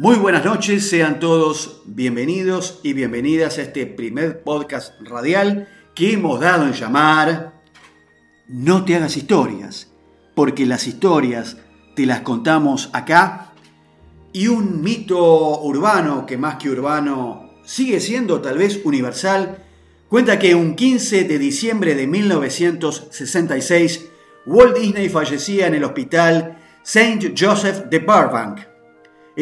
Muy buenas noches, sean todos bienvenidos y bienvenidas a este primer podcast radial que hemos dado en llamar No te hagas historias, porque las historias te las contamos acá y un mito urbano que más que urbano sigue siendo tal vez universal, cuenta que un 15 de diciembre de 1966 Walt Disney fallecía en el hospital St. Joseph de Burbank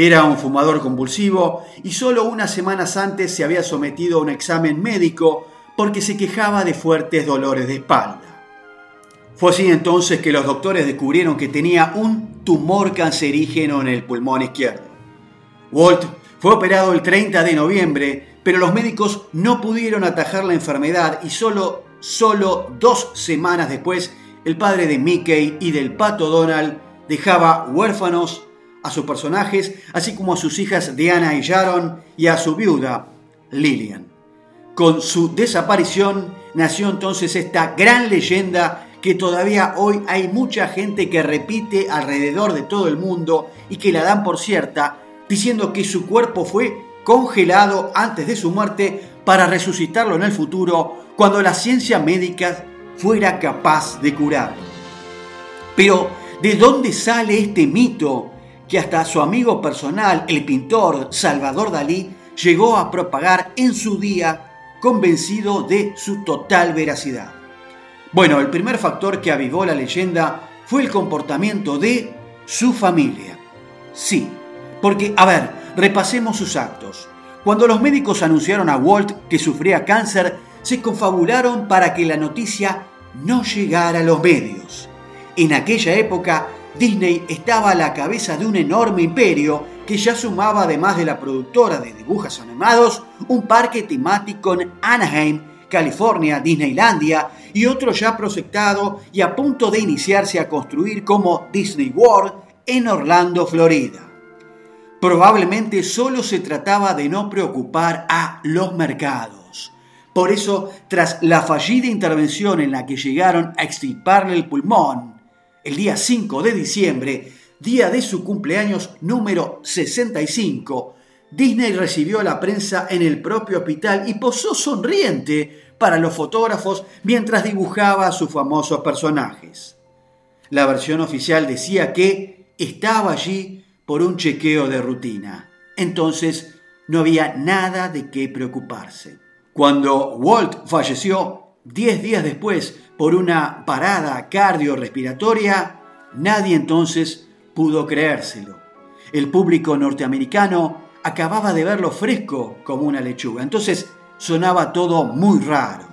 era un fumador convulsivo y solo unas semanas antes se había sometido a un examen médico porque se quejaba de fuertes dolores de espalda. Fue así entonces que los doctores descubrieron que tenía un tumor cancerígeno en el pulmón izquierdo. Walt fue operado el 30 de noviembre, pero los médicos no pudieron atajar la enfermedad y solo, solo dos semanas después el padre de Mickey y del pato Donald dejaba huérfanos a sus personajes, así como a sus hijas Diana y Sharon y a su viuda Lillian. Con su desaparición nació entonces esta gran leyenda que todavía hoy hay mucha gente que repite alrededor de todo el mundo y que la dan por cierta, diciendo que su cuerpo fue congelado antes de su muerte para resucitarlo en el futuro cuando la ciencia médica fuera capaz de curarlo. Pero, ¿de dónde sale este mito que hasta su amigo personal, el pintor Salvador Dalí, llegó a propagar en su día convencido de su total veracidad. Bueno, el primer factor que avivó la leyenda fue el comportamiento de su familia. Sí, porque, a ver, repasemos sus actos. Cuando los médicos anunciaron a Walt que sufría cáncer, se confabularon para que la noticia no llegara a los medios. En aquella época, Disney estaba a la cabeza de un enorme imperio que ya sumaba, además de la productora de dibujos animados, un parque temático en Anaheim, California, Disneylandia, y otro ya proyectado y a punto de iniciarse a construir como Disney World en Orlando, Florida. Probablemente solo se trataba de no preocupar a los mercados. Por eso, tras la fallida intervención en la que llegaron a extirparle el pulmón, el día 5 de diciembre, día de su cumpleaños número 65, Disney recibió a la prensa en el propio hospital y posó sonriente para los fotógrafos mientras dibujaba a sus famosos personajes. La versión oficial decía que estaba allí por un chequeo de rutina. Entonces no había nada de qué preocuparse. Cuando Walt falleció, diez días después, por una parada cardiorrespiratoria, nadie entonces pudo creérselo. El público norteamericano acababa de verlo fresco como una lechuga, entonces sonaba todo muy raro.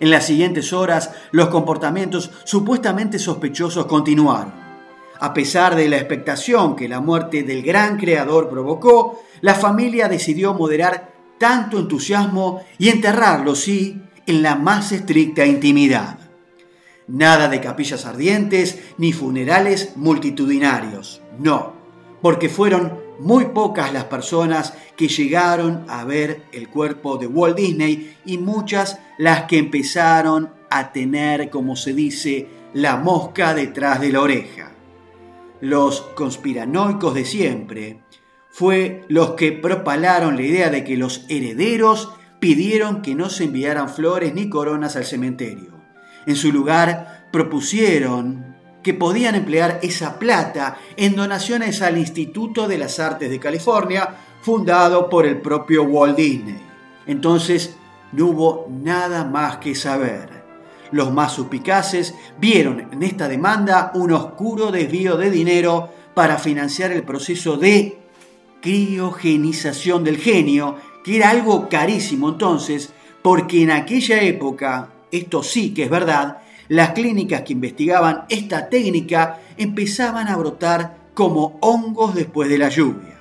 En las siguientes horas, los comportamientos supuestamente sospechosos continuaron. A pesar de la expectación que la muerte del gran creador provocó, la familia decidió moderar tanto entusiasmo y enterrarlo, sí, en la más estricta intimidad. Nada de capillas ardientes ni funerales multitudinarios, no, porque fueron muy pocas las personas que llegaron a ver el cuerpo de Walt Disney y muchas las que empezaron a tener, como se dice, la mosca detrás de la oreja. Los conspiranoicos de siempre fue los que propalaron la idea de que los herederos pidieron que no se enviaran flores ni coronas al cementerio. En su lugar, propusieron que podían emplear esa plata en donaciones al Instituto de las Artes de California, fundado por el propio Walt Disney. Entonces, no hubo nada más que saber. Los más suspicaces vieron en esta demanda un oscuro desvío de dinero para financiar el proceso de criogenización del genio que era algo carísimo entonces, porque en aquella época, esto sí que es verdad, las clínicas que investigaban esta técnica empezaban a brotar como hongos después de la lluvia.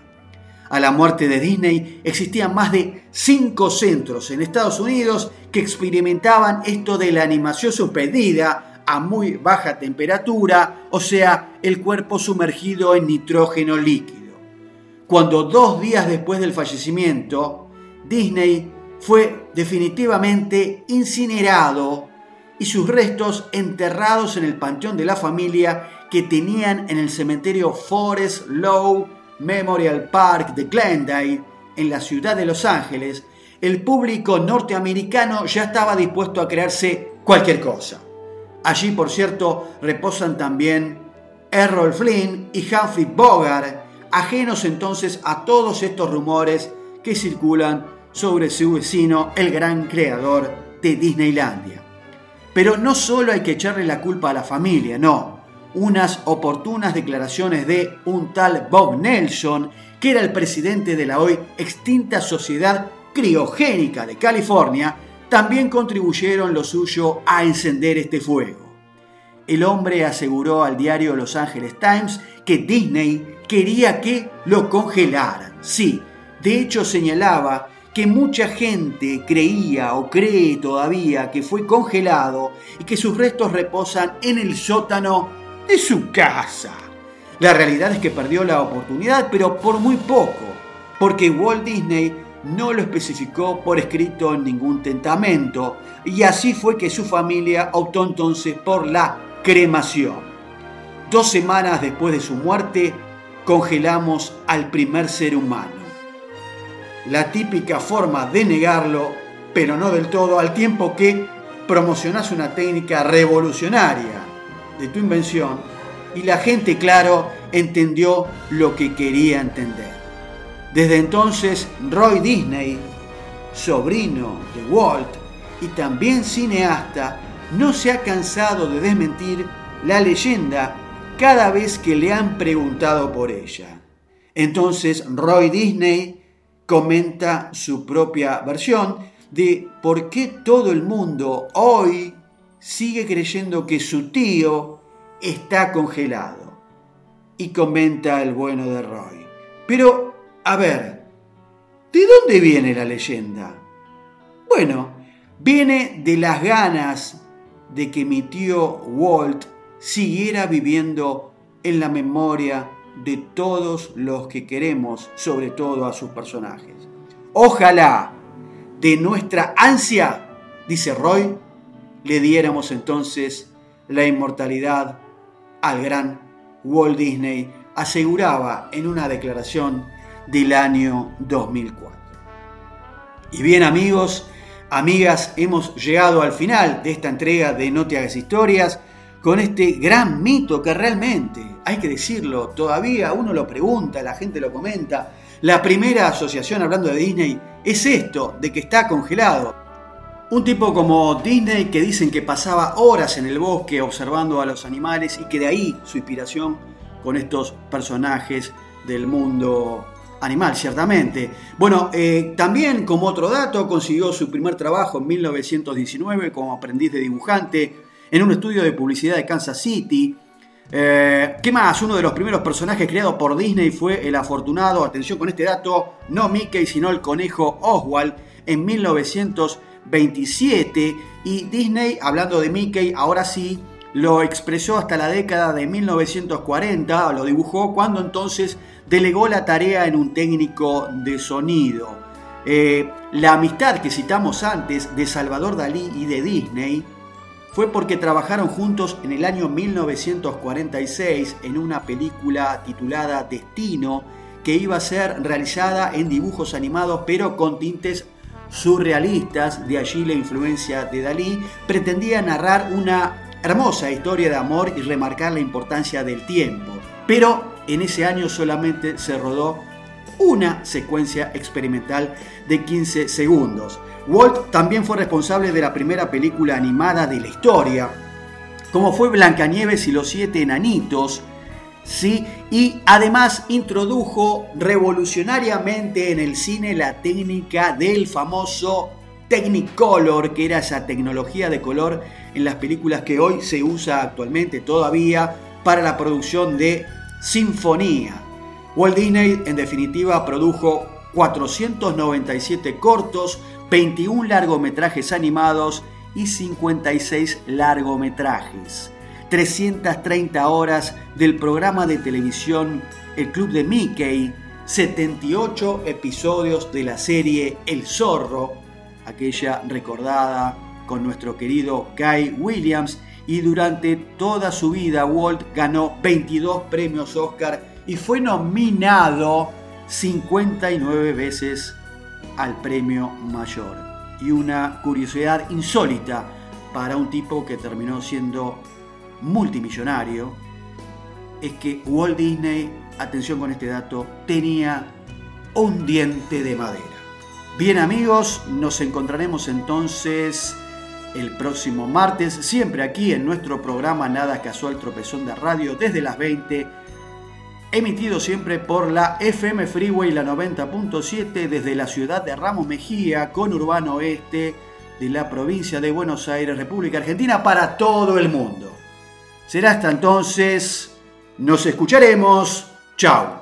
A la muerte de Disney existían más de cinco centros en Estados Unidos que experimentaban esto de la animación suspendida a muy baja temperatura, o sea, el cuerpo sumergido en nitrógeno líquido. Cuando dos días después del fallecimiento, Disney fue definitivamente incinerado y sus restos enterrados en el panteón de la familia que tenían en el cementerio Forest Lawn Memorial Park de Glendale, en la ciudad de Los Ángeles, el público norteamericano ya estaba dispuesto a creerse cualquier cosa. Allí, por cierto, reposan también Errol Flynn y Humphrey Bogart, ajenos entonces a todos estos rumores que circulan sobre su vecino, el gran creador de Disneylandia. Pero no solo hay que echarle la culpa a la familia, no. Unas oportunas declaraciones de un tal Bob Nelson, que era el presidente de la hoy extinta Sociedad Criogénica de California, también contribuyeron lo suyo a encender este fuego. El hombre aseguró al diario Los Angeles Times que Disney quería que lo congelaran. Sí, de hecho señalaba que mucha gente creía o cree todavía que fue congelado y que sus restos reposan en el sótano de su casa. La realidad es que perdió la oportunidad, pero por muy poco, porque Walt Disney no lo especificó por escrito en ningún tentamento, y así fue que su familia optó entonces por la cremación. Dos semanas después de su muerte, congelamos al primer ser humano la típica forma de negarlo, pero no del todo, al tiempo que promocionás una técnica revolucionaria de tu invención y la gente, claro, entendió lo que quería entender. Desde entonces, Roy Disney, sobrino de Walt y también cineasta, no se ha cansado de desmentir la leyenda cada vez que le han preguntado por ella. Entonces, Roy Disney comenta su propia versión de por qué todo el mundo hoy sigue creyendo que su tío está congelado. Y comenta el bueno de Roy. Pero, a ver, ¿de dónde viene la leyenda? Bueno, viene de las ganas de que mi tío Walt siguiera viviendo en la memoria de todos los que queremos, sobre todo a sus personajes. Ojalá de nuestra ansia, dice Roy, le diéramos entonces la inmortalidad al gran Walt Disney, aseguraba en una declaración del año 2004. Y bien amigos, amigas, hemos llegado al final de esta entrega de No te hagas historias con este gran mito que realmente, hay que decirlo, todavía uno lo pregunta, la gente lo comenta. La primera asociación hablando de Disney es esto, de que está congelado. Un tipo como Disney que dicen que pasaba horas en el bosque observando a los animales y que de ahí su inspiración con estos personajes del mundo animal, ciertamente. Bueno, eh, también como otro dato consiguió su primer trabajo en 1919 como aprendiz de dibujante en un estudio de publicidad de Kansas City. Eh, ¿Qué más? Uno de los primeros personajes creados por Disney fue el afortunado, atención con este dato, no Mickey, sino el conejo Oswald en 1927. Y Disney, hablando de Mickey, ahora sí, lo expresó hasta la década de 1940, lo dibujó cuando entonces delegó la tarea en un técnico de sonido. Eh, la amistad que citamos antes de Salvador Dalí y de Disney fue porque trabajaron juntos en el año 1946 en una película titulada Destino, que iba a ser realizada en dibujos animados pero con tintes surrealistas, de allí la influencia de Dalí, pretendía narrar una hermosa historia de amor y remarcar la importancia del tiempo. Pero en ese año solamente se rodó una secuencia experimental de 15 segundos. Walt también fue responsable de la primera película animada de la historia, como fue Blancanieves y los siete enanitos, ¿sí? y además introdujo revolucionariamente en el cine la técnica del famoso Technicolor, que era esa tecnología de color en las películas que hoy se usa actualmente todavía para la producción de sinfonía. Walt Disney en definitiva produjo 497 cortos, 21 largometrajes animados y 56 largometrajes. 330 horas del programa de televisión El Club de Mickey, 78 episodios de la serie El Zorro, aquella recordada con nuestro querido Guy Williams, y durante toda su vida Walt ganó 22 premios Oscar y fue nominado 59 veces al premio mayor. Y una curiosidad insólita para un tipo que terminó siendo multimillonario es que Walt Disney, atención con este dato, tenía un diente de madera. Bien amigos, nos encontraremos entonces el próximo martes, siempre aquí en nuestro programa Nada Casual Tropezón de Radio desde las 20, emitido siempre por la FM Freeway la 90.7 desde la ciudad de Ramos Mejía, con Urbano Oeste de la provincia de Buenos Aires, República Argentina, para todo el mundo. Será hasta entonces, nos escucharemos, chao.